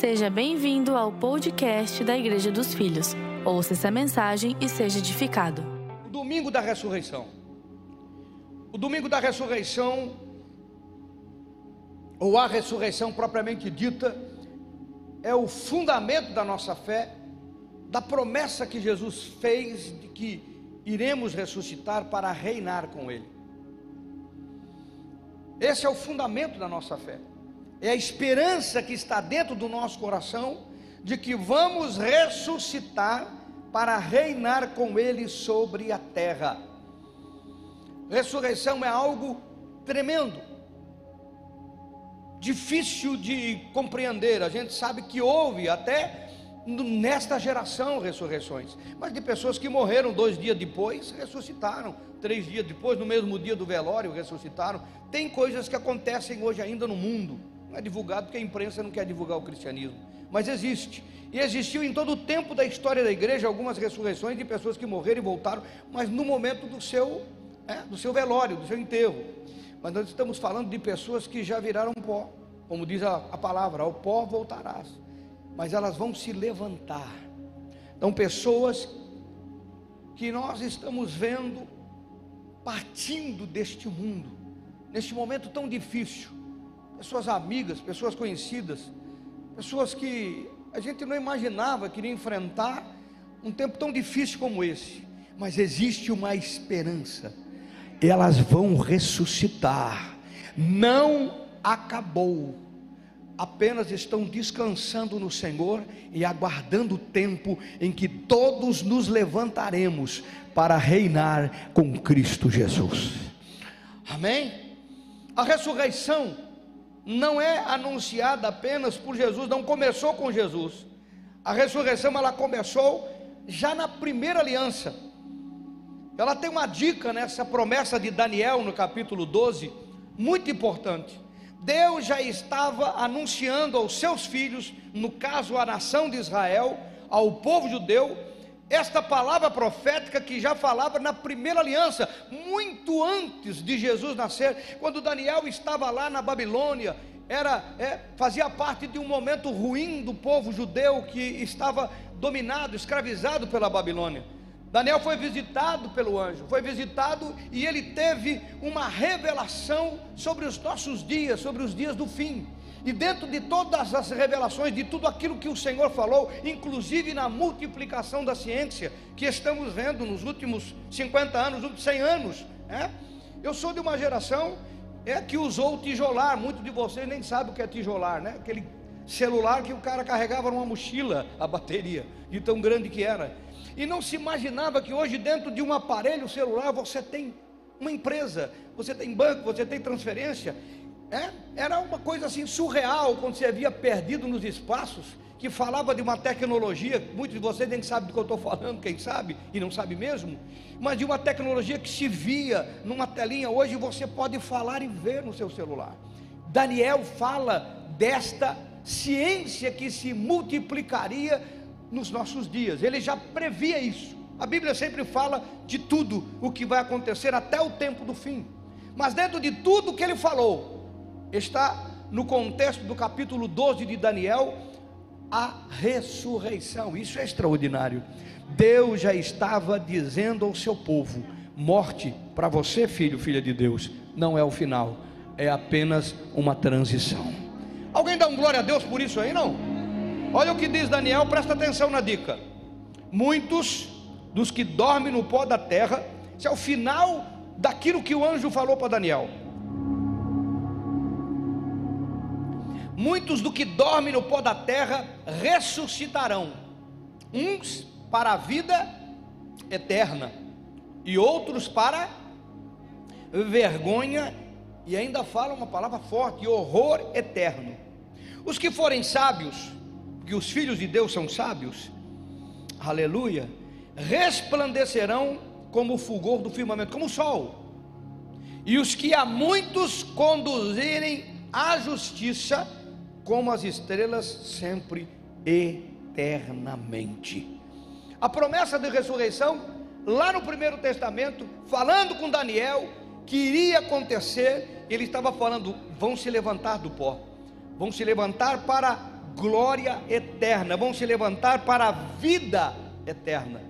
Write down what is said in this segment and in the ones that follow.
Seja bem-vindo ao podcast da Igreja dos Filhos. Ouça essa mensagem e seja edificado. O domingo da ressurreição. O domingo da ressurreição, ou a ressurreição propriamente dita, é o fundamento da nossa fé, da promessa que Jesus fez de que iremos ressuscitar para reinar com Ele. Esse é o fundamento da nossa fé é a esperança que está dentro do nosso coração de que vamos ressuscitar para reinar com Ele sobre a terra. Ressurreição é algo tremendo, difícil de compreender. A gente sabe que houve até nesta geração ressurreições, mas de pessoas que morreram dois dias depois, ressuscitaram, três dias depois, no mesmo dia do velório, ressuscitaram. Tem coisas que acontecem hoje ainda no mundo não é divulgado porque a imprensa não quer divulgar o cristianismo, mas existe. E existiu em todo o tempo da história da igreja algumas ressurreições de pessoas que morreram e voltaram, mas no momento do seu, é, do seu velório, do seu enterro. Mas nós estamos falando de pessoas que já viraram pó, como diz a, a palavra, ao pó voltarás. Mas elas vão se levantar. Então, pessoas que nós estamos vendo partindo deste mundo, neste momento tão difícil, pessoas amigas, pessoas conhecidas, pessoas que a gente não imaginava que iria enfrentar um tempo tão difícil como esse, mas existe uma esperança, elas vão ressuscitar, não acabou, apenas estão descansando no Senhor e aguardando o tempo em que todos nos levantaremos para reinar com Cristo Jesus. Amém? A ressurreição não é anunciada apenas por Jesus, não começou com Jesus. A ressurreição ela começou já na primeira aliança. Ela tem uma dica nessa promessa de Daniel no capítulo 12, muito importante. Deus já estava anunciando aos seus filhos, no caso a nação de Israel, ao povo judeu, esta palavra profética que já falava na primeira aliança, muito antes de Jesus nascer, quando Daniel estava lá na Babilônia, era é, fazia parte de um momento ruim do povo judeu que estava dominado, escravizado pela Babilônia. Daniel foi visitado pelo anjo, foi visitado e ele teve uma revelação sobre os nossos dias, sobre os dias do fim. E dentro de todas as revelações, de tudo aquilo que o Senhor falou, inclusive na multiplicação da ciência, que estamos vendo nos últimos 50 anos, nos últimos 100 anos, é? eu sou de uma geração é, que usou o tijolar, muitos de vocês nem sabem o que é tijolar, né? aquele celular que o cara carregava numa mochila, a bateria, de tão grande que era. E não se imaginava que hoje, dentro de um aparelho celular, você tem uma empresa, você tem banco, você tem transferência, é? Era uma coisa assim surreal quando você havia perdido nos espaços, que falava de uma tecnologia, muitos de vocês nem sabem do que eu estou falando, quem sabe, e não sabe mesmo, mas de uma tecnologia que se via numa telinha, hoje você pode falar e ver no seu celular. Daniel fala desta ciência que se multiplicaria nos nossos dias, ele já previa isso. A Bíblia sempre fala de tudo o que vai acontecer até o tempo do fim. Mas dentro de tudo que ele falou, está no contexto do capítulo 12 de Daniel, a ressurreição. Isso é extraordinário. Deus já estava dizendo ao seu povo: morte para você, filho, filha de Deus, não é o final, é apenas uma transição. Alguém dá um glória a Deus por isso aí, não? Olha o que diz Daniel, presta atenção na dica. Muitos dos que dormem no pó da terra, isso é o final daquilo que o anjo falou para Daniel. Muitos do que dormem no pó da terra ressuscitarão, uns para a vida eterna, e outros para vergonha, e ainda fala uma palavra forte: horror eterno. Os que forem sábios, que os filhos de Deus são sábios, aleluia, resplandecerão como o fulgor do firmamento, como o sol. E os que a muitos conduzirem à justiça, como as estrelas sempre eternamente. A promessa de ressurreição, lá no primeiro testamento, falando com Daniel, que iria acontecer, ele estava falando: vão se levantar do pó, vão se levantar para glória eterna, vão se levantar para a vida eterna,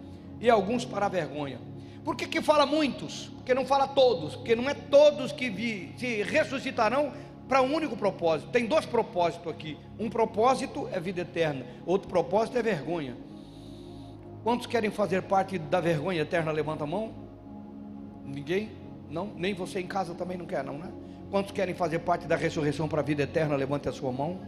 e alguns para a vergonha. Por que, que fala muitos? Porque não fala todos, porque não é todos que vi, se ressuscitarão para um único propósito. Tem dois propósitos aqui. Um propósito é vida eterna, outro propósito é vergonha. Quantos querem fazer parte da vergonha eterna? Levanta a mão. Ninguém? Não? Nem você em casa também não quer, não, né? Quantos querem fazer parte da ressurreição para a vida eterna? Levante a sua mão.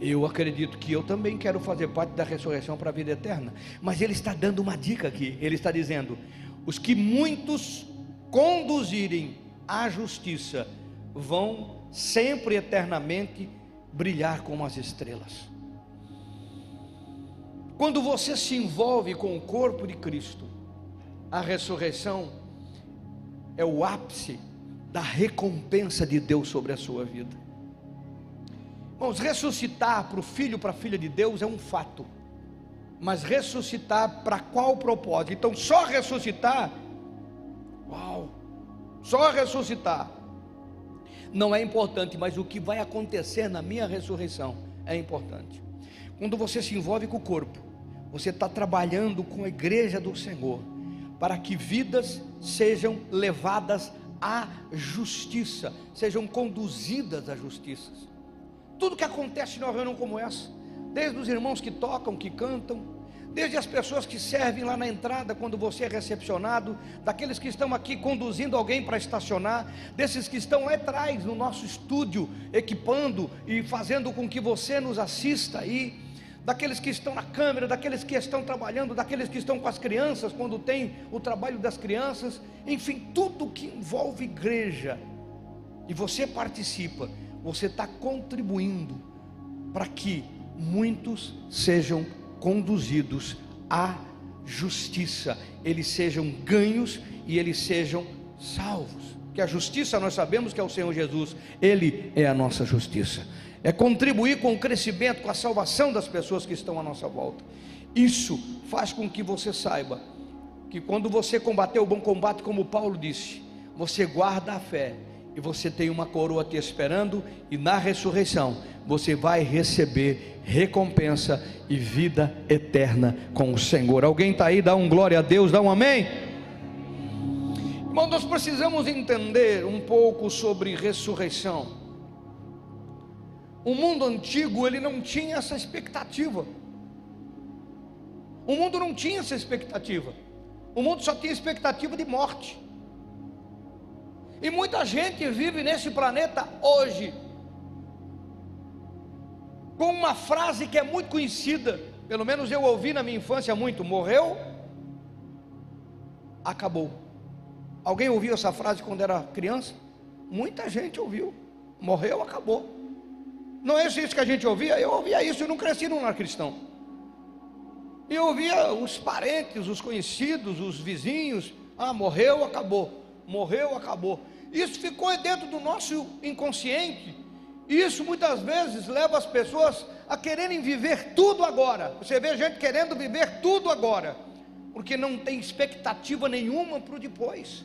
Eu acredito que eu também quero fazer parte da ressurreição para a vida eterna. Mas ele está dando uma dica aqui. Ele está dizendo: os que muitos conduzirem à justiça vão sempre eternamente brilhar como as estrelas. Quando você se envolve com o corpo de Cristo, a ressurreição é o ápice da recompensa de Deus sobre a sua vida. Irmãos, ressuscitar para o filho, para a filha de Deus é um fato, mas ressuscitar para qual propósito? Então, só ressuscitar, uau, só ressuscitar não é importante, mas o que vai acontecer na minha ressurreição é importante. Quando você se envolve com o corpo, você está trabalhando com a igreja do Senhor, para que vidas sejam levadas à justiça, sejam conduzidas à justiça. Tudo que acontece numa reunião como essa, desde os irmãos que tocam, que cantam, desde as pessoas que servem lá na entrada quando você é recepcionado, daqueles que estão aqui conduzindo alguém para estacionar, desses que estão lá atrás no nosso estúdio, equipando e fazendo com que você nos assista aí, daqueles que estão na câmera, daqueles que estão trabalhando, daqueles que estão com as crianças, quando tem o trabalho das crianças, enfim, tudo que envolve igreja, e você participa, você está contribuindo para que muitos sejam conduzidos à justiça, eles sejam ganhos e eles sejam salvos. Que a justiça nós sabemos que é o Senhor Jesus, Ele é a nossa justiça é contribuir com o crescimento, com a salvação das pessoas que estão à nossa volta. Isso faz com que você saiba que quando você combater o bom combate, como Paulo disse, você guarda a fé e você tem uma coroa te esperando, e na ressurreição você vai receber recompensa e vida eterna com o Senhor. Alguém está aí, dá um glória a Deus, dá um amém. Irmão, nós precisamos entender um pouco sobre ressurreição. O mundo antigo, ele não tinha essa expectativa. O mundo não tinha essa expectativa. O mundo só tinha expectativa de morte. E muita gente vive nesse planeta hoje com uma frase que é muito conhecida, pelo menos eu ouvi na minha infância muito: morreu, acabou. Alguém ouviu essa frase quando era criança? Muita gente ouviu. Morreu, acabou. Não é isso que a gente ouvia? Eu ouvia isso, eu não cresci num lar cristão. Eu ouvia os parentes, os conhecidos, os vizinhos. Ah, morreu, acabou. Morreu, acabou. Isso ficou dentro do nosso inconsciente. E isso muitas vezes leva as pessoas a quererem viver tudo agora. Você vê gente querendo viver tudo agora, porque não tem expectativa nenhuma para o depois.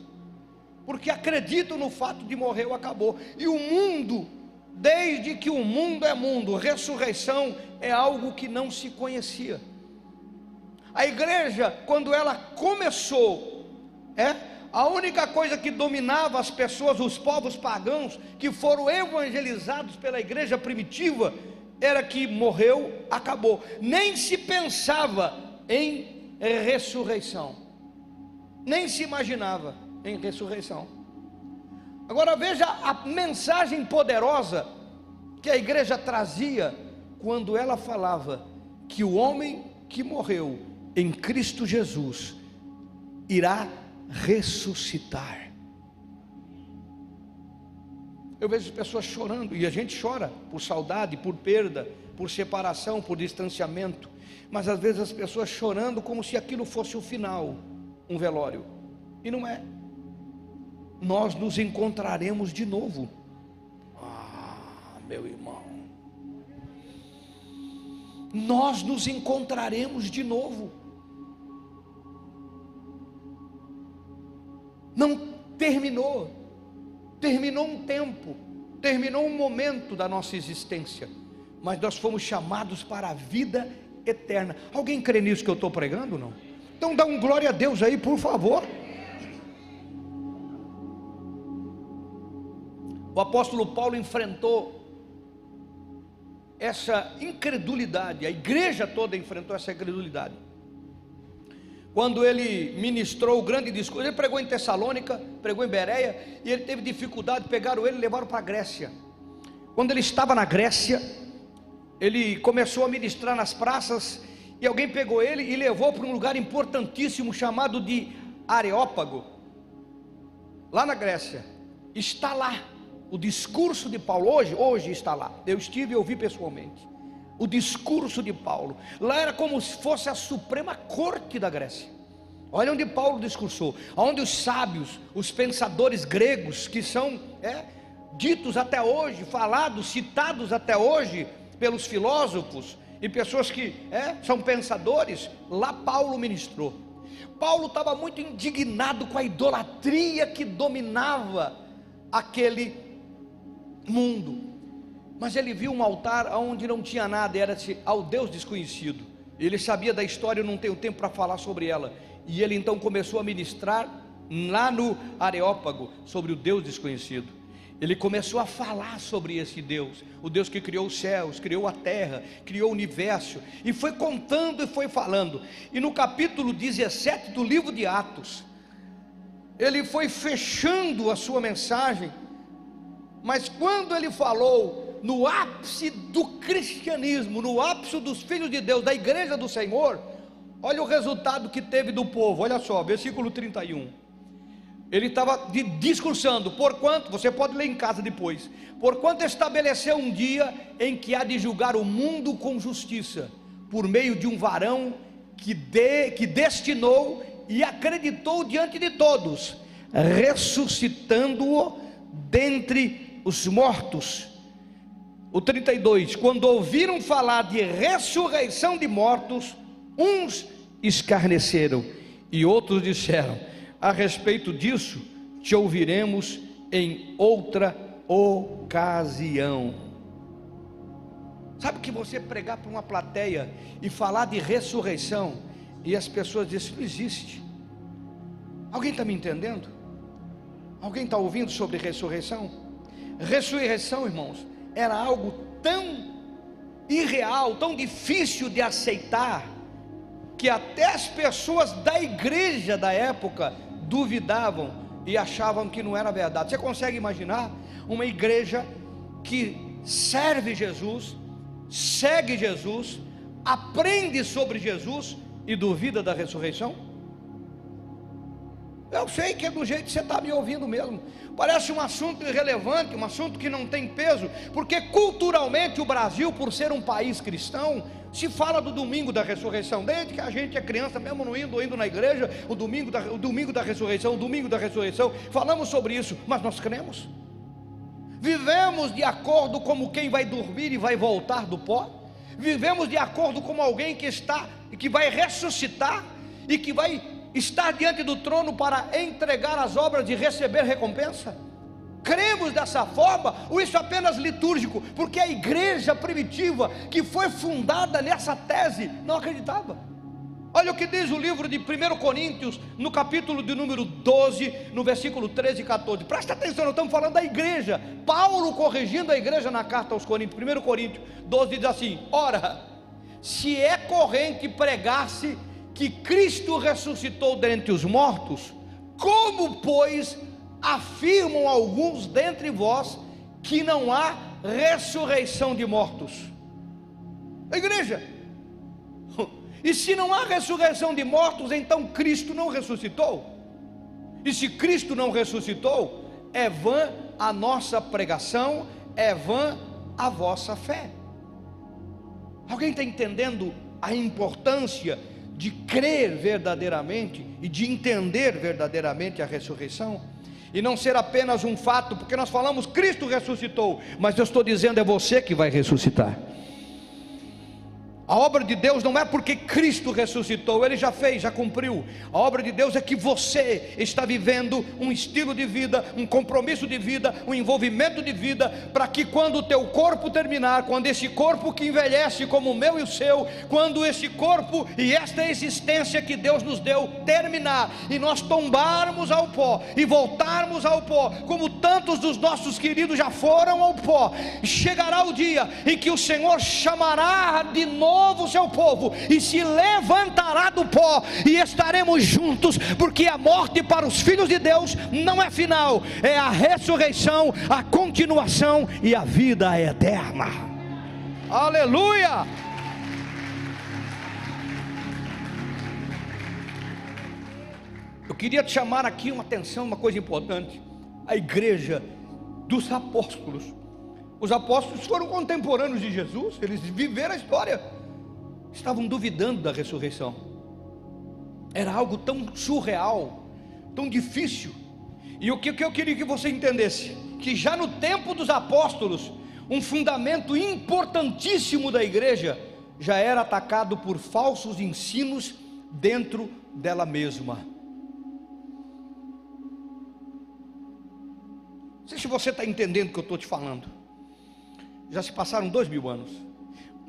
Porque acreditam no fato de morrer ou acabou. E o mundo Desde que o mundo é mundo, ressurreição é algo que não se conhecia. A igreja, quando ela começou, é a única coisa que dominava as pessoas, os povos pagãos que foram evangelizados pela igreja primitiva, era que morreu, acabou. Nem se pensava em ressurreição, nem se imaginava em ressurreição. Agora veja a mensagem poderosa que a igreja trazia quando ela falava que o homem que morreu em Cristo Jesus irá ressuscitar. Eu vejo pessoas chorando, e a gente chora por saudade, por perda, por separação, por distanciamento, mas às vezes as pessoas chorando como se aquilo fosse o final, um velório, e não é nós nos encontraremos de novo. Ah, meu irmão. Nós nos encontraremos de novo. Não terminou. Terminou um tempo, terminou um momento da nossa existência, mas nós fomos chamados para a vida eterna. Alguém crê nisso que eu estou pregando? Não? Então dá um glória a Deus aí, por favor. O apóstolo Paulo enfrentou essa incredulidade, a igreja toda enfrentou essa incredulidade. Quando ele ministrou o grande discurso, ele pregou em Tessalônica, pregou em Bereia, e ele teve dificuldade, pegaram ele e levaram para a Grécia. Quando ele estava na Grécia, ele começou a ministrar nas praças, e alguém pegou ele e levou para um lugar importantíssimo chamado de Areópago, lá na Grécia. Está lá o discurso de Paulo, hoje, hoje está lá. Eu estive e ouvi pessoalmente. O discurso de Paulo. Lá era como se fosse a suprema corte da Grécia. Olha onde Paulo discursou, onde os sábios, os pensadores gregos, que são é, ditos até hoje, falados, citados até hoje pelos filósofos e pessoas que é, são pensadores, lá Paulo ministrou. Paulo estava muito indignado com a idolatria que dominava aquele mundo. Mas ele viu um altar onde não tinha nada, era ao Deus desconhecido. Ele sabia da história, eu não tenho tempo para falar sobre ela. E ele então começou a ministrar lá no Areópago sobre o Deus desconhecido. Ele começou a falar sobre esse Deus, o Deus que criou os céus, criou a terra, criou o universo, e foi contando e foi falando. E no capítulo 17 do livro de Atos, ele foi fechando a sua mensagem mas quando ele falou no ápice do cristianismo, no ápice dos filhos de Deus, da igreja do Senhor, olha o resultado que teve do povo, olha só, versículo 31. Ele estava discursando, porquanto, você pode ler em casa depois, porquanto estabeleceu um dia em que há de julgar o mundo com justiça, por meio de um varão que, de, que destinou e acreditou diante de todos, ressuscitando-o dentre os mortos. O 32: Quando ouviram falar de ressurreição de mortos, uns escarneceram e outros disseram: A respeito disso, te ouviremos em outra ocasião. Sabe que você pregar para uma plateia e falar de ressurreição e as pessoas dizem: não existe. Alguém está me entendendo? Alguém está ouvindo sobre ressurreição? Ressurreição, irmãos, era algo tão irreal, tão difícil de aceitar, que até as pessoas da igreja da época duvidavam e achavam que não era verdade. Você consegue imaginar uma igreja que serve Jesus, segue Jesus, aprende sobre Jesus e duvida da ressurreição? Eu sei que é do jeito que você está me ouvindo mesmo. Parece um assunto irrelevante, um assunto que não tem peso, porque culturalmente o Brasil, por ser um país cristão, se fala do domingo da ressurreição, desde que a gente é criança, mesmo não indo, indo na igreja, o domingo, da, o domingo da ressurreição, o domingo da ressurreição, falamos sobre isso, mas nós cremos, vivemos de acordo como quem vai dormir e vai voltar do pó, vivemos de acordo como alguém que está, que vai ressuscitar e que vai estar diante do trono para entregar as obras e receber recompensa? Cremos dessa forma, ou isso é apenas litúrgico? Porque a igreja primitiva, que foi fundada nessa tese, não acreditava. Olha o que diz o livro de 1 Coríntios, no capítulo de número 12, no versículo 13 e 14. Presta atenção, nós estamos falando da igreja. Paulo corrigindo a igreja na carta aos Coríntios, 1 Coríntios 12 diz assim: Ora, se é corrente pregar-se que Cristo ressuscitou dentre os mortos, como, pois, afirmam alguns dentre vós que não há ressurreição de mortos? igreja, e se não há ressurreição de mortos, então Cristo não ressuscitou? E se Cristo não ressuscitou, é vã a nossa pregação, é vã a vossa fé. Alguém está entendendo a importância de crer verdadeiramente e de entender verdadeiramente a ressurreição, e não ser apenas um fato, porque nós falamos Cristo ressuscitou, mas eu estou dizendo é você que vai ressuscitar. A obra de Deus não é porque Cristo ressuscitou, ele já fez, já cumpriu. A obra de Deus é que você está vivendo um estilo de vida, um compromisso de vida, um envolvimento de vida, para que quando o teu corpo terminar, quando esse corpo que envelhece como o meu e o seu, quando esse corpo e esta existência que Deus nos deu terminar, e nós tombarmos ao pó e voltarmos ao pó, como tantos dos nossos queridos já foram ao pó, chegará o dia em que o Senhor chamará de novo novo seu povo e se levantará do pó e estaremos juntos, porque a morte para os filhos de Deus não é final, é a ressurreição, a continuação e a vida eterna. Aleluia! Eu queria te chamar aqui uma atenção, uma coisa importante. A igreja dos apóstolos. Os apóstolos foram contemporâneos de Jesus, eles viveram a história estavam duvidando da ressurreição. Era algo tão surreal, tão difícil. E o que eu queria que você entendesse? Que já no tempo dos apóstolos, um fundamento importantíssimo da igreja já era atacado por falsos ensinos dentro dela mesma. Não sei se você está entendendo o que eu estou te falando. Já se passaram dois mil anos.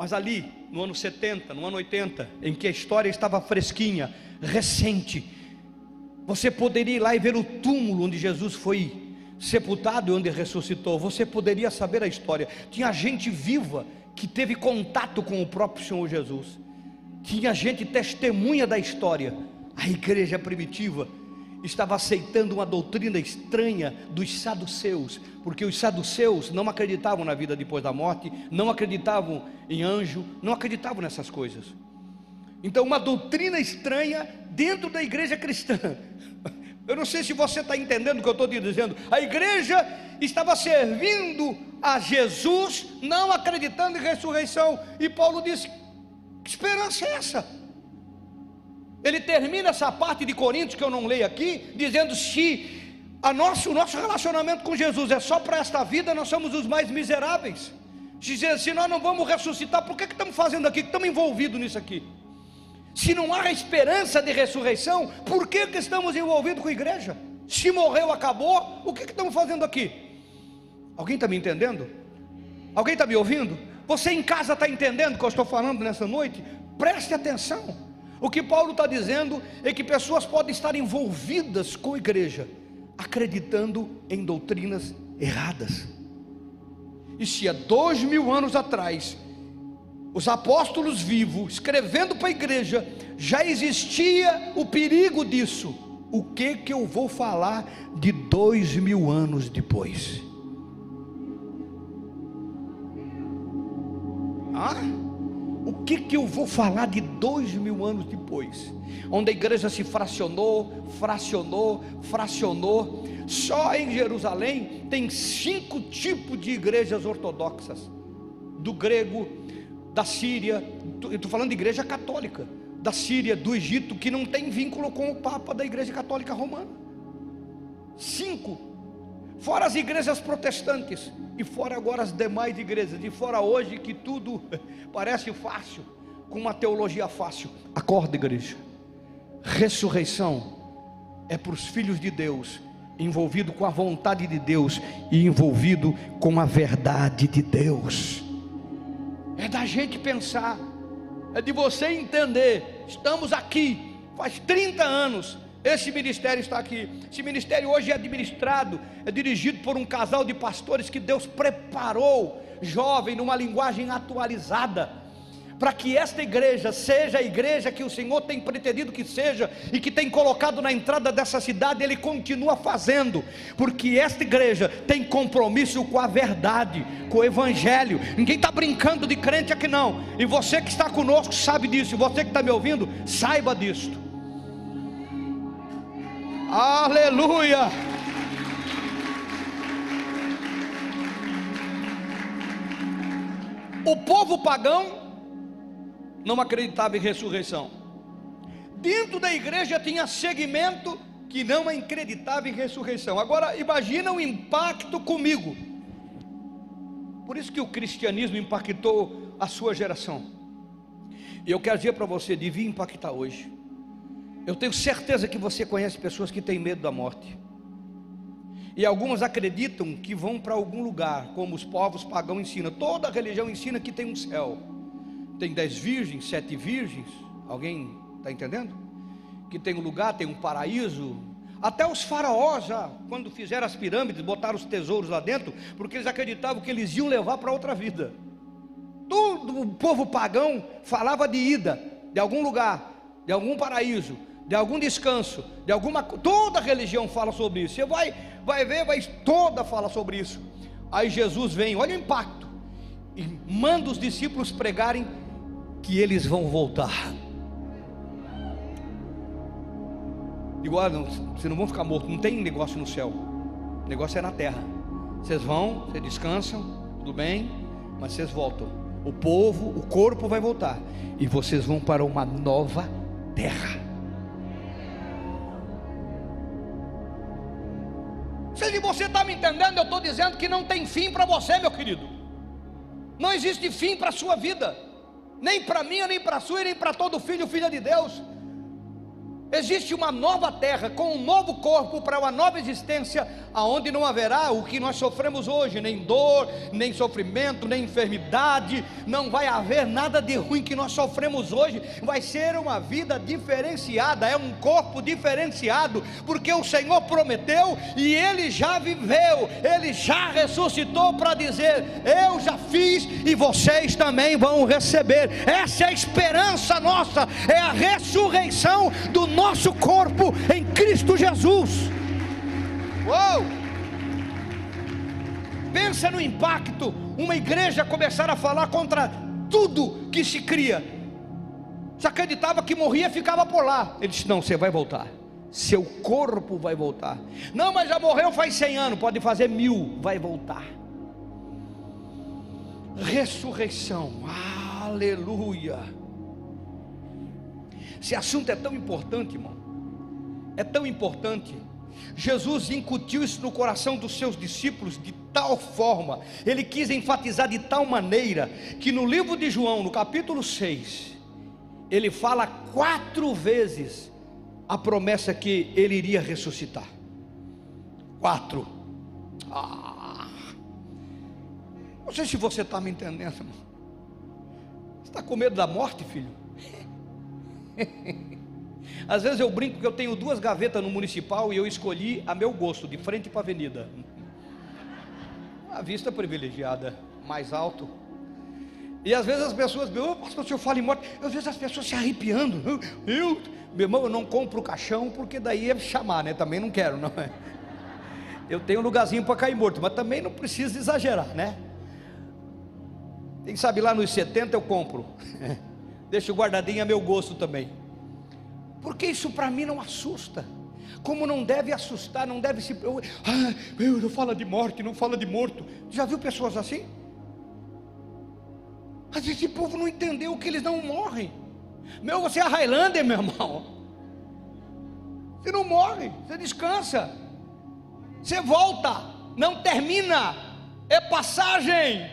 Mas ali, no ano 70, no ano 80, em que a história estava fresquinha, recente, você poderia ir lá e ver o túmulo onde Jesus foi sepultado e onde ressuscitou. Você poderia saber a história. Tinha gente viva que teve contato com o próprio Senhor Jesus. Tinha gente testemunha da história. A igreja primitiva estava aceitando uma doutrina estranha dos saduceus, porque os saduceus não acreditavam na vida depois da morte, não acreditavam em anjo, não acreditavam nessas coisas. Então, uma doutrina estranha dentro da igreja cristã. Eu não sei se você está entendendo o que eu estou dizendo. A igreja estava servindo a Jesus, não acreditando em ressurreição. E Paulo disse: que esperança é essa? Ele termina essa parte de Coríntios que eu não leio aqui, dizendo: se a nosso, o nosso relacionamento com Jesus é só para esta vida, nós somos os mais miseráveis. Dizendo, se nós não vamos ressuscitar, por que, que estamos fazendo aqui? Estamos envolvidos nisso aqui? Se não há esperança de ressurreição, por que, que estamos envolvidos com a igreja? Se morreu, acabou, o que, que estamos fazendo aqui? Alguém está me entendendo? Alguém está me ouvindo? Você em casa está entendendo o que eu estou falando nessa noite? Preste atenção. O que Paulo está dizendo é que pessoas podem estar envolvidas com a igreja, acreditando em doutrinas erradas. E se há dois mil anos atrás, os apóstolos vivos, escrevendo para a igreja, já existia o perigo disso, o que que eu vou falar de dois mil anos depois? Ah? Que, que eu vou falar de dois mil anos depois? Onde a igreja se fracionou, fracionou, fracionou. Só em Jerusalém tem cinco tipos de igrejas ortodoxas: do grego, da Síria, estou falando de igreja católica, da Síria, do Egito, que não tem vínculo com o Papa da Igreja Católica Romana. Cinco fora as igrejas protestantes, e fora agora as demais igrejas, e fora hoje que tudo parece fácil, com uma teologia fácil. Acorda, igreja. Ressurreição é para os filhos de Deus, envolvido com a vontade de Deus e envolvido com a verdade de Deus. É da gente pensar, é de você entender. Estamos aqui, faz 30 anos, esse ministério está aqui. Esse ministério hoje é administrado, é dirigido por um casal de pastores que Deus preparou, jovem, numa linguagem atualizada, para que esta igreja seja a igreja que o Senhor tem pretendido que seja e que tem colocado na entrada dessa cidade, Ele continua fazendo, porque esta igreja tem compromisso com a verdade, com o Evangelho. Ninguém está brincando de crente aqui, não. E você que está conosco sabe disso, e você que está me ouvindo, saiba disso. Aleluia! O povo pagão não acreditava em ressurreição. Dentro da igreja tinha segmento que não acreditava em ressurreição. Agora imagina o impacto comigo. Por isso que o cristianismo impactou a sua geração. E eu quero dizer para você, devia impactar hoje. Eu tenho certeza que você conhece pessoas que têm medo da morte. E algumas acreditam que vão para algum lugar, como os povos pagãos ensinam. Toda religião ensina que tem um céu. Tem dez virgens, sete virgens. Alguém está entendendo? Que tem um lugar, tem um paraíso. Até os faraós já, quando fizeram as pirâmides, botaram os tesouros lá dentro, porque eles acreditavam que eles iam levar para outra vida. Todo o povo pagão falava de ida, de algum lugar, de algum paraíso, de algum descanso, de alguma toda religião fala sobre isso. Você vai vai ver, vai toda fala sobre isso. Aí Jesus vem, olha o impacto. E manda os discípulos pregarem que eles vão voltar. Igual, não, vocês não vão ficar mortos, não tem negócio no céu. O negócio é na terra. Vocês vão, vocês descansam, tudo bem, mas vocês voltam. O povo, o corpo vai voltar. E vocês vão para uma nova terra. Se você está me entendendo, eu estou dizendo que não tem fim para você, meu querido. Não existe fim para a sua vida, nem para mim, nem para a sua, nem para todo filho, filha de Deus. Existe uma nova terra com um novo corpo para uma nova existência, aonde não haverá o que nós sofremos hoje, nem dor, nem sofrimento, nem enfermidade, não vai haver nada de ruim que nós sofremos hoje, vai ser uma vida diferenciada, é um corpo diferenciado, porque o Senhor prometeu e ele já viveu, ele já ressuscitou para dizer: Eu já fiz e vocês também vão receber. Essa é a esperança nossa, é a ressurreição do nosso nosso corpo em Cristo Jesus. Uou! Pensa no impacto, uma igreja começar a falar contra tudo que se cria. Se acreditava que morria, ficava por lá. Ele disse: Não, você vai voltar. Seu corpo vai voltar. Não, mas já morreu faz 100 anos, pode fazer mil, vai voltar. Ressurreição, aleluia. Esse assunto é tão importante, irmão. É tão importante. Jesus incutiu isso no coração dos seus discípulos de tal forma, ele quis enfatizar de tal maneira, que no livro de João, no capítulo 6, ele fala quatro vezes a promessa que ele iria ressuscitar. Quatro. Ah. Não sei se você está me entendendo, irmão. Você está com medo da morte, filho? Às vezes eu brinco que eu tenho duas gavetas no municipal e eu escolhi a meu gosto, de frente para a avenida. A vista privilegiada, mais alto. E às vezes as pessoas, meu pastor, o senhor fala em morte. Às vezes as pessoas se arrepiando. Eu, meu irmão, eu não compro o caixão porque daí é chamar, né? Também não quero, não é? Eu tenho um lugarzinho para cair morto, mas também não precisa exagerar, né? Quem sabe lá nos 70 eu compro. Deixo guardadinho a meu gosto também. Porque isso para mim não assusta. Como não deve assustar, não deve se. Ah, meu, não fala de morte, não fala de morto. Já viu pessoas assim? Vezes esse povo não entendeu que eles não morrem. Meu, você é Highlander, meu irmão. Você não morre, você descansa. Você volta, não termina, é passagem.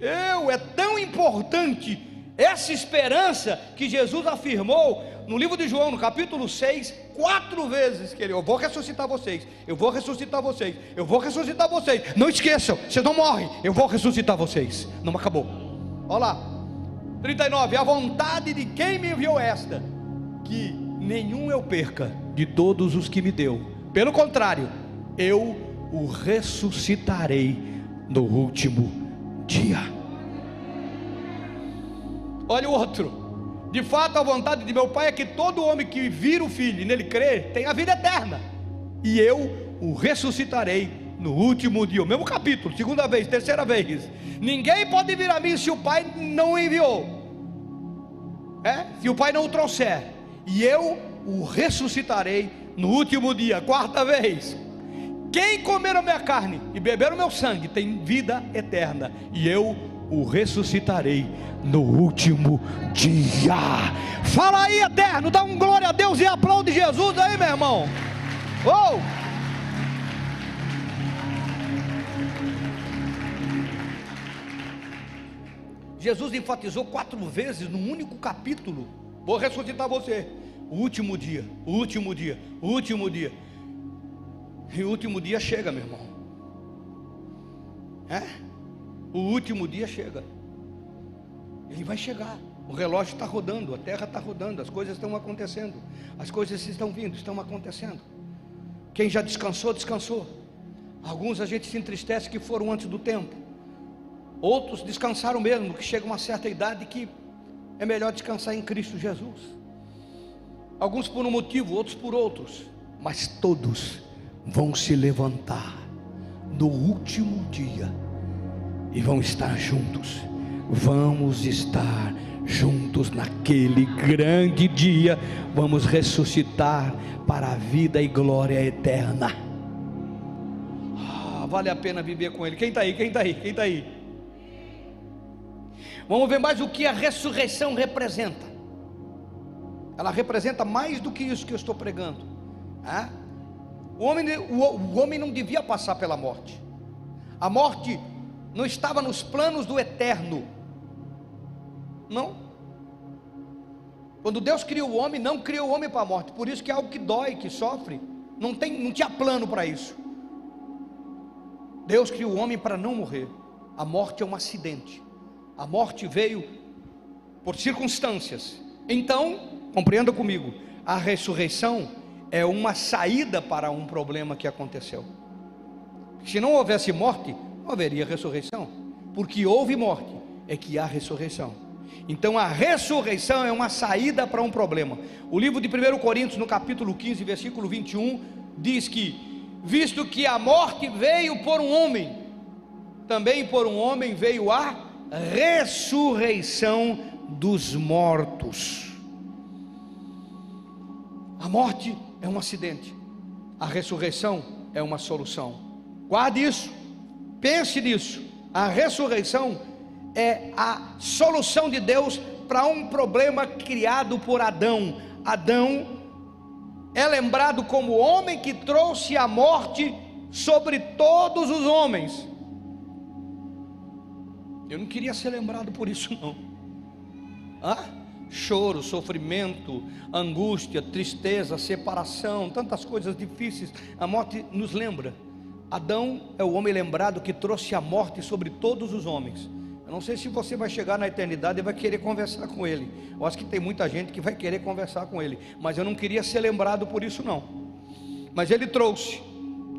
Eu, é tão importante essa esperança que Jesus afirmou no livro de João, no capítulo 6, quatro vezes que ele, eu vou ressuscitar vocês, eu vou ressuscitar vocês, eu vou ressuscitar vocês. Não esqueçam, vocês não morrem, eu vou ressuscitar vocês. Não acabou. Olha lá. 39, a vontade de quem me enviou esta, que nenhum eu perca de todos os que me deu. Pelo contrário, eu o ressuscitarei no último dia. Olha o outro. De fato, a vontade de meu Pai é que todo homem que vira o Filho e nele crer tenha vida eterna. E eu o ressuscitarei no último dia. O mesmo capítulo, segunda vez, terceira vez. Ninguém pode vir a mim se o Pai não o enviou. É? Se o Pai não o trouxer. E eu o ressuscitarei no último dia. Quarta vez. Quem comer a minha carne e beber o meu sangue tem vida eterna. E eu o ressuscitarei no último dia. Fala aí, eterno, dá um glória a Deus e aplaude Jesus aí, meu irmão. Oh! Jesus enfatizou quatro vezes num único capítulo: Vou ressuscitar você. O último dia, o último dia, o último dia. E o último dia chega, meu irmão. É? O último dia chega. Ele vai chegar. O relógio está rodando, a terra está rodando, as coisas estão acontecendo, as coisas estão vindo, estão acontecendo. Quem já descansou, descansou. Alguns a gente se entristece que foram antes do tempo. Outros descansaram mesmo, que chega uma certa idade que é melhor descansar em Cristo Jesus. Alguns por um motivo, outros por outros, mas todos vão se levantar no último dia e vão estar juntos. Vamos estar juntos naquele grande dia, vamos ressuscitar para a vida e glória eterna. Ah, vale a pena viver com Ele. Quem está aí? Quem está aí? Quem está aí? Vamos ver mais o que a ressurreição representa. Ela representa mais do que isso que eu estou pregando. O, homem, o, o homem não devia passar pela morte. A morte não estava nos planos do eterno. Não. Quando Deus criou o homem, não criou o homem para a morte. Por isso que é algo que dói, que sofre. Não, tem, não tinha plano para isso. Deus criou o homem para não morrer. A morte é um acidente. A morte veio por circunstâncias. Então, compreenda comigo, a ressurreição é uma saída para um problema que aconteceu. Se não houvesse morte, haveria ressurreição. Porque houve morte, é que há ressurreição. Então a ressurreição é uma saída para um problema. O livro de 1 Coríntios, no capítulo 15, versículo 21, diz que, visto que a morte veio por um homem, também por um homem veio a ressurreição dos mortos. A morte é um acidente, a ressurreição é uma solução. Guarde isso, pense nisso. A ressurreição é a solução de Deus para um problema criado por Adão. Adão é lembrado como o homem que trouxe a morte sobre todos os homens. Eu não queria ser lembrado por isso, não. Ah? Choro, sofrimento, angústia, tristeza, separação, tantas coisas difíceis. A morte nos lembra. Adão é o homem lembrado que trouxe a morte sobre todos os homens. Eu não sei se você vai chegar na eternidade e vai querer conversar com ele. Eu acho que tem muita gente que vai querer conversar com ele, mas eu não queria ser lembrado por isso não. Mas ele trouxe.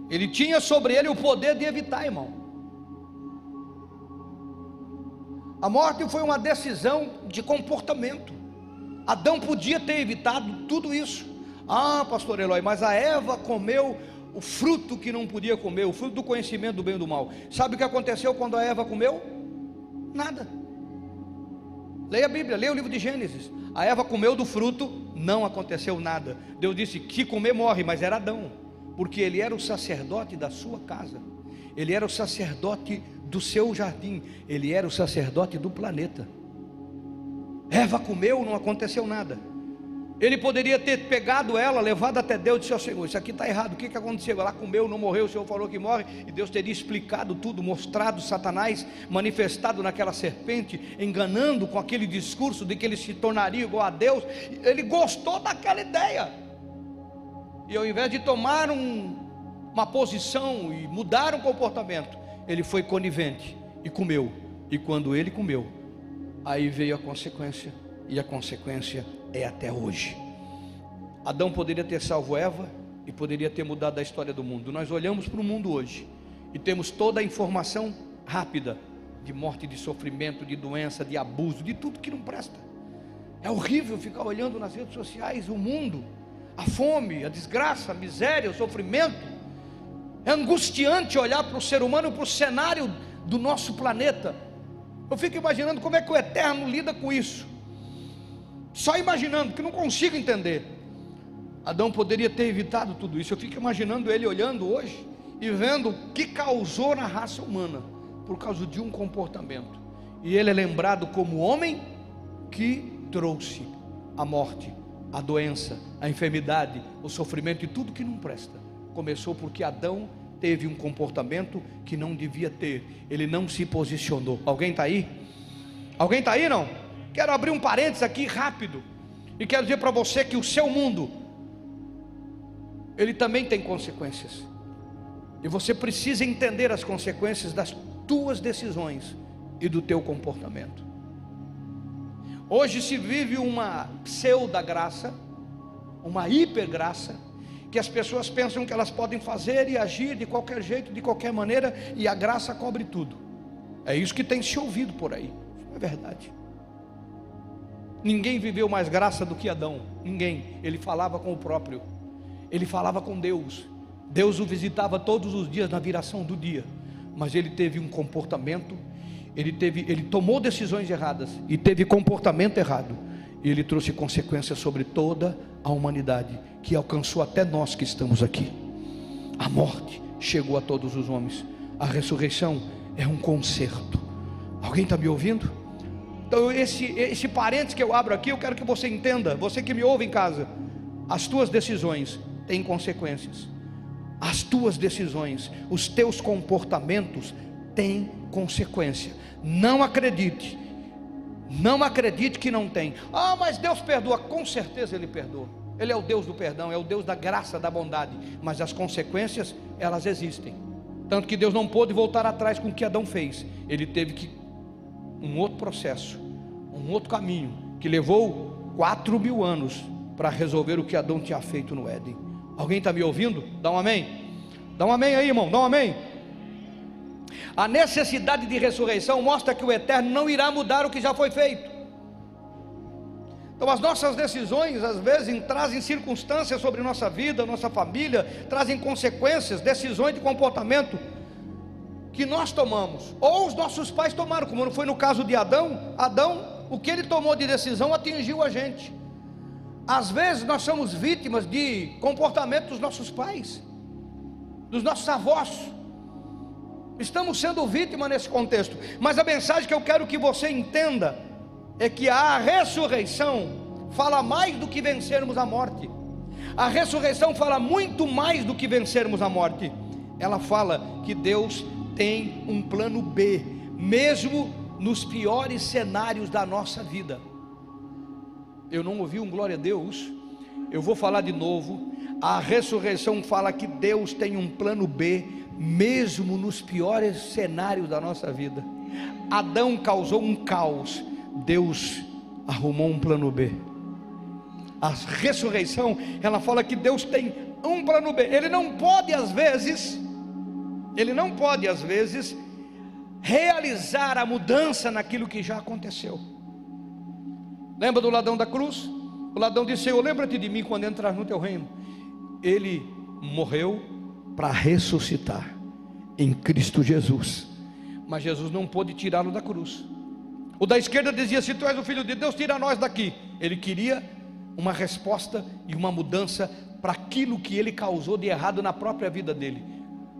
Ele tinha sobre ele o poder de evitar, irmão. A morte foi uma decisão de comportamento. Adão podia ter evitado tudo isso. Ah, pastor Eloy, mas a Eva comeu o fruto que não podia comer, o fruto do conhecimento do bem e do mal. Sabe o que aconteceu quando a Eva comeu? Nada. Leia a Bíblia, leia o livro de Gênesis. A Eva comeu do fruto, não aconteceu nada. Deus disse que comer morre, mas era Adão, porque ele era o sacerdote da sua casa, ele era o sacerdote do seu jardim, ele era o sacerdote do planeta. Eva comeu, não aconteceu nada. Ele poderia ter pegado ela, levado até Deus e disse: ao Senhor, isso aqui está errado, o que, que aconteceu? Ela comeu, não morreu, o Senhor falou que morre, e Deus teria explicado tudo, mostrado Satanás manifestado naquela serpente, enganando com aquele discurso de que ele se tornaria igual a Deus. Ele gostou daquela ideia, e ao invés de tomar um, uma posição e mudar um comportamento, ele foi conivente e comeu, e quando ele comeu, aí veio a consequência, e a consequência é até hoje. Adão poderia ter salvo Eva e poderia ter mudado a história do mundo. Nós olhamos para o mundo hoje e temos toda a informação rápida de morte, de sofrimento, de doença, de abuso, de tudo que não presta. É horrível ficar olhando nas redes sociais o mundo, a fome, a desgraça, a miséria, o sofrimento. É angustiante olhar para o ser humano, para o cenário do nosso planeta. Eu fico imaginando como é que o Eterno lida com isso. Só imaginando, que não consigo entender. Adão poderia ter evitado tudo isso. Eu fico imaginando ele olhando hoje e vendo o que causou na raça humana por causa de um comportamento. E ele é lembrado como homem que trouxe a morte, a doença, a enfermidade, o sofrimento e tudo que não presta. Começou porque Adão teve um comportamento que não devia ter. Ele não se posicionou. Alguém está aí? Alguém está aí não? Quero abrir um parênteses aqui rápido. E quero dizer para você que o seu mundo, ele também tem consequências. E você precisa entender as consequências das tuas decisões e do teu comportamento. Hoje se vive uma pseuda graça, uma hipergraça, que as pessoas pensam que elas podem fazer e agir de qualquer jeito, de qualquer maneira, e a graça cobre tudo. É isso que tem se ouvido por aí. É verdade. Ninguém viveu mais graça do que Adão. Ninguém. Ele falava com o próprio. Ele falava com Deus. Deus o visitava todos os dias na viração do dia. Mas ele teve um comportamento ele teve, ele tomou decisões erradas e teve comportamento errado. E ele trouxe consequências sobre toda a humanidade, que alcançou até nós que estamos aqui. A morte chegou a todos os homens. A ressurreição é um conserto. Alguém está me ouvindo? Então, esse, esse parênteses que eu abro aqui, eu quero que você entenda, você que me ouve em casa, as tuas decisões têm consequências. As tuas decisões, os teus comportamentos têm consequência. Não acredite. Não acredite que não tem. Ah, mas Deus perdoa. Com certeza Ele perdoa. Ele é o Deus do perdão, é o Deus da graça, da bondade. Mas as consequências, elas existem. Tanto que Deus não pôde voltar atrás com o que Adão fez. Ele teve que um outro processo, um outro caminho, que levou quatro mil anos para resolver o que Adão tinha feito no Éden. Alguém está me ouvindo? Dá um amém. Dá um amém aí, irmão. Dá um amém. A necessidade de ressurreição mostra que o eterno não irá mudar o que já foi feito. Então, as nossas decisões, às vezes, trazem circunstâncias sobre nossa vida, nossa família, trazem consequências, decisões de comportamento que nós tomamos, ou os nossos pais tomaram, como não foi no caso de Adão. Adão, o que ele tomou de decisão atingiu a gente. Às vezes, nós somos vítimas de comportamento dos nossos pais, dos nossos avós, Estamos sendo vítima nesse contexto. Mas a mensagem que eu quero que você entenda é que a ressurreição fala mais do que vencermos a morte. A ressurreição fala muito mais do que vencermos a morte. Ela fala que Deus tem um plano B, mesmo nos piores cenários da nossa vida. Eu não ouvi um glória a Deus. Eu vou falar de novo. A ressurreição fala que Deus tem um plano B mesmo nos piores cenários da nossa vida. Adão causou um caos, Deus arrumou um plano B. A ressurreição, ela fala que Deus tem um plano B. Ele não pode às vezes, ele não pode às vezes realizar a mudança naquilo que já aconteceu. Lembra do ladrão da cruz? O ladrão disse: Senhor, lembra-te de mim quando entrar no teu reino. Ele morreu para ressuscitar em Cristo Jesus. Mas Jesus não pôde tirá-lo da cruz. O da esquerda dizia: Se tu és o filho de Deus, tira nós daqui. Ele queria uma resposta e uma mudança para aquilo que ele causou de errado na própria vida dele.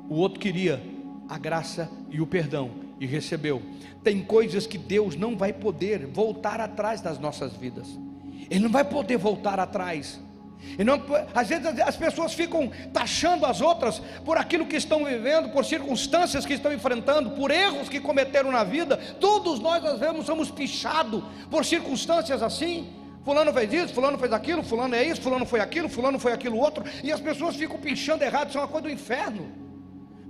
O outro queria a graça e o perdão e recebeu. Tem coisas que Deus não vai poder voltar atrás das nossas vidas. Ele não vai poder voltar atrás. E não, às vezes as pessoas ficam taxando as outras por aquilo que estão vivendo, por circunstâncias que estão enfrentando, por erros que cometeram na vida. Todos nós às vezes somos pichados por circunstâncias assim. Fulano fez isso, fulano fez aquilo, fulano é isso, fulano foi aquilo, fulano foi aquilo outro, e as pessoas ficam pichando errado, isso é uma coisa do inferno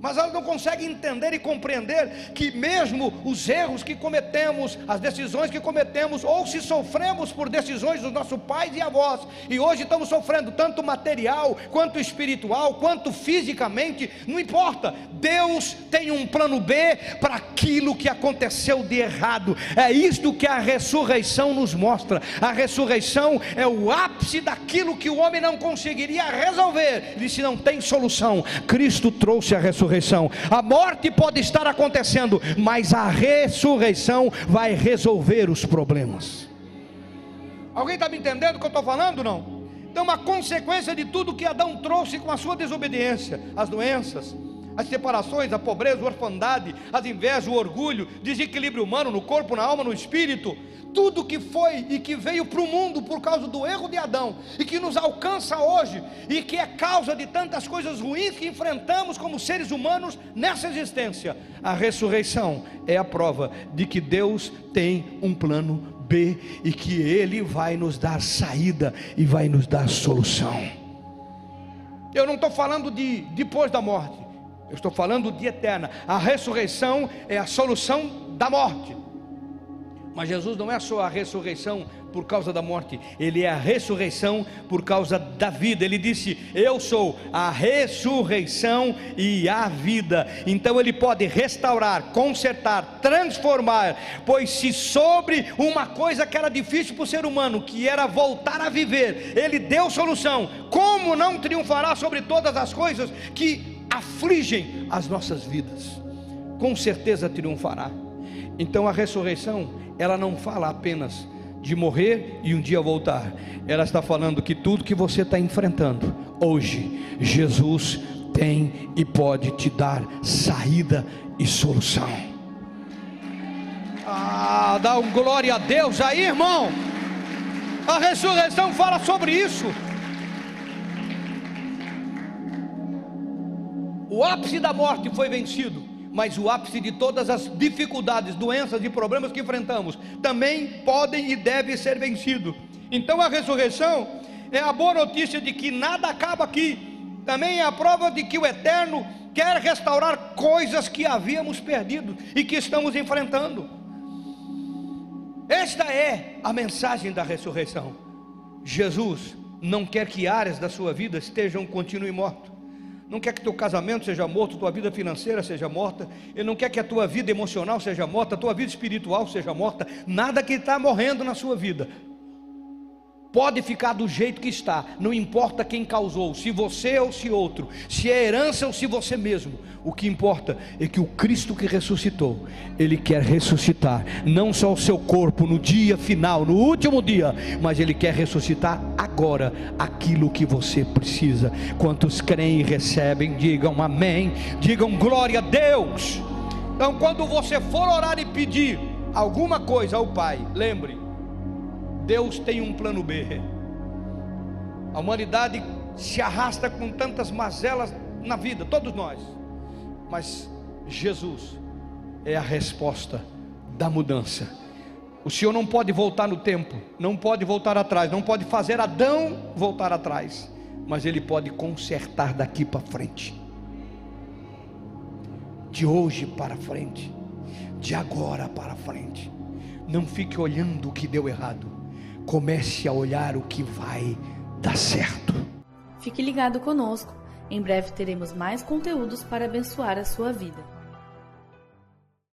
mas elas não conseguem entender e compreender que, mesmo os erros que cometemos, as decisões que cometemos, ou se sofremos por decisões dos nossos pais e avós, e hoje estamos sofrendo tanto material, quanto espiritual, quanto fisicamente, não importa, Deus tem um plano B para aquilo que aconteceu de errado, é isto que a ressurreição nos mostra. A ressurreição é o ápice daquilo que o homem não conseguiria resolver, ele disse: não tem solução, Cristo trouxe a ressurreição ressurreição. A morte pode estar acontecendo, mas a ressurreição vai resolver os problemas. Alguém está me entendendo o que eu estou falando? Não? Então, uma consequência de tudo que Adão trouxe com a sua desobediência, as doenças, as separações, a pobreza, a orfandade, as invejas, o orgulho, desequilíbrio humano no corpo, na alma, no espírito, tudo que foi e que veio para o mundo por causa do erro de Adão e que nos alcança hoje e que é causa de tantas coisas ruins que enfrentamos como seres humanos nessa existência. A ressurreição é a prova de que Deus tem um plano B e que Ele vai nos dar saída e vai nos dar solução. Eu não estou falando de depois da morte, eu estou falando de eterna. A ressurreição é a solução da morte. Mas Jesus não é só a ressurreição por causa da morte, ele é a ressurreição por causa da vida. Ele disse: Eu sou a ressurreição e a vida. Então ele pode restaurar, consertar, transformar, pois se sobre uma coisa que era difícil para o ser humano, que era voltar a viver, ele deu solução, como não triunfará sobre todas as coisas que afligem as nossas vidas? Com certeza triunfará. Então a ressurreição, ela não fala apenas de morrer e um dia voltar. Ela está falando que tudo que você está enfrentando hoje, Jesus tem e pode te dar saída e solução. Ah, dá um glória a Deus aí, irmão. A ressurreição fala sobre isso. O ápice da morte foi vencido mas o ápice de todas as dificuldades, doenças e problemas que enfrentamos também podem e devem ser vencidos. Então a ressurreição é a boa notícia de que nada acaba aqui, também é a prova de que o Eterno quer restaurar coisas que havíamos perdido e que estamos enfrentando. Esta é a mensagem da ressurreição. Jesus não quer que áreas da sua vida estejam continuem mortas não quer que teu casamento seja morto, tua vida financeira seja morta, Ele não quer que a tua vida emocional seja morta, a tua vida espiritual seja morta, nada que está morrendo na sua vida pode ficar do jeito que está, não importa quem causou, se você ou se outro, se é herança ou se você mesmo, o que importa é que o Cristo que ressuscitou, Ele quer ressuscitar, não só o seu corpo no dia final, no último dia, mas Ele quer ressuscitar agora aquilo que você precisa. Quantos creem e recebem, digam amém, digam glória a Deus. Então, quando você for orar e pedir alguma coisa ao Pai, lembre, Deus tem um plano B. A humanidade se arrasta com tantas mazelas na vida, todos nós. Mas Jesus é a resposta da mudança. O Senhor não pode voltar no tempo, não pode voltar atrás, não pode fazer Adão voltar atrás, mas Ele pode consertar daqui para frente, de hoje para frente, de agora para frente. Não fique olhando o que deu errado comece a olhar o que vai dar certo. Fique ligado conosco. Em breve teremos mais conteúdos para abençoar a sua vida.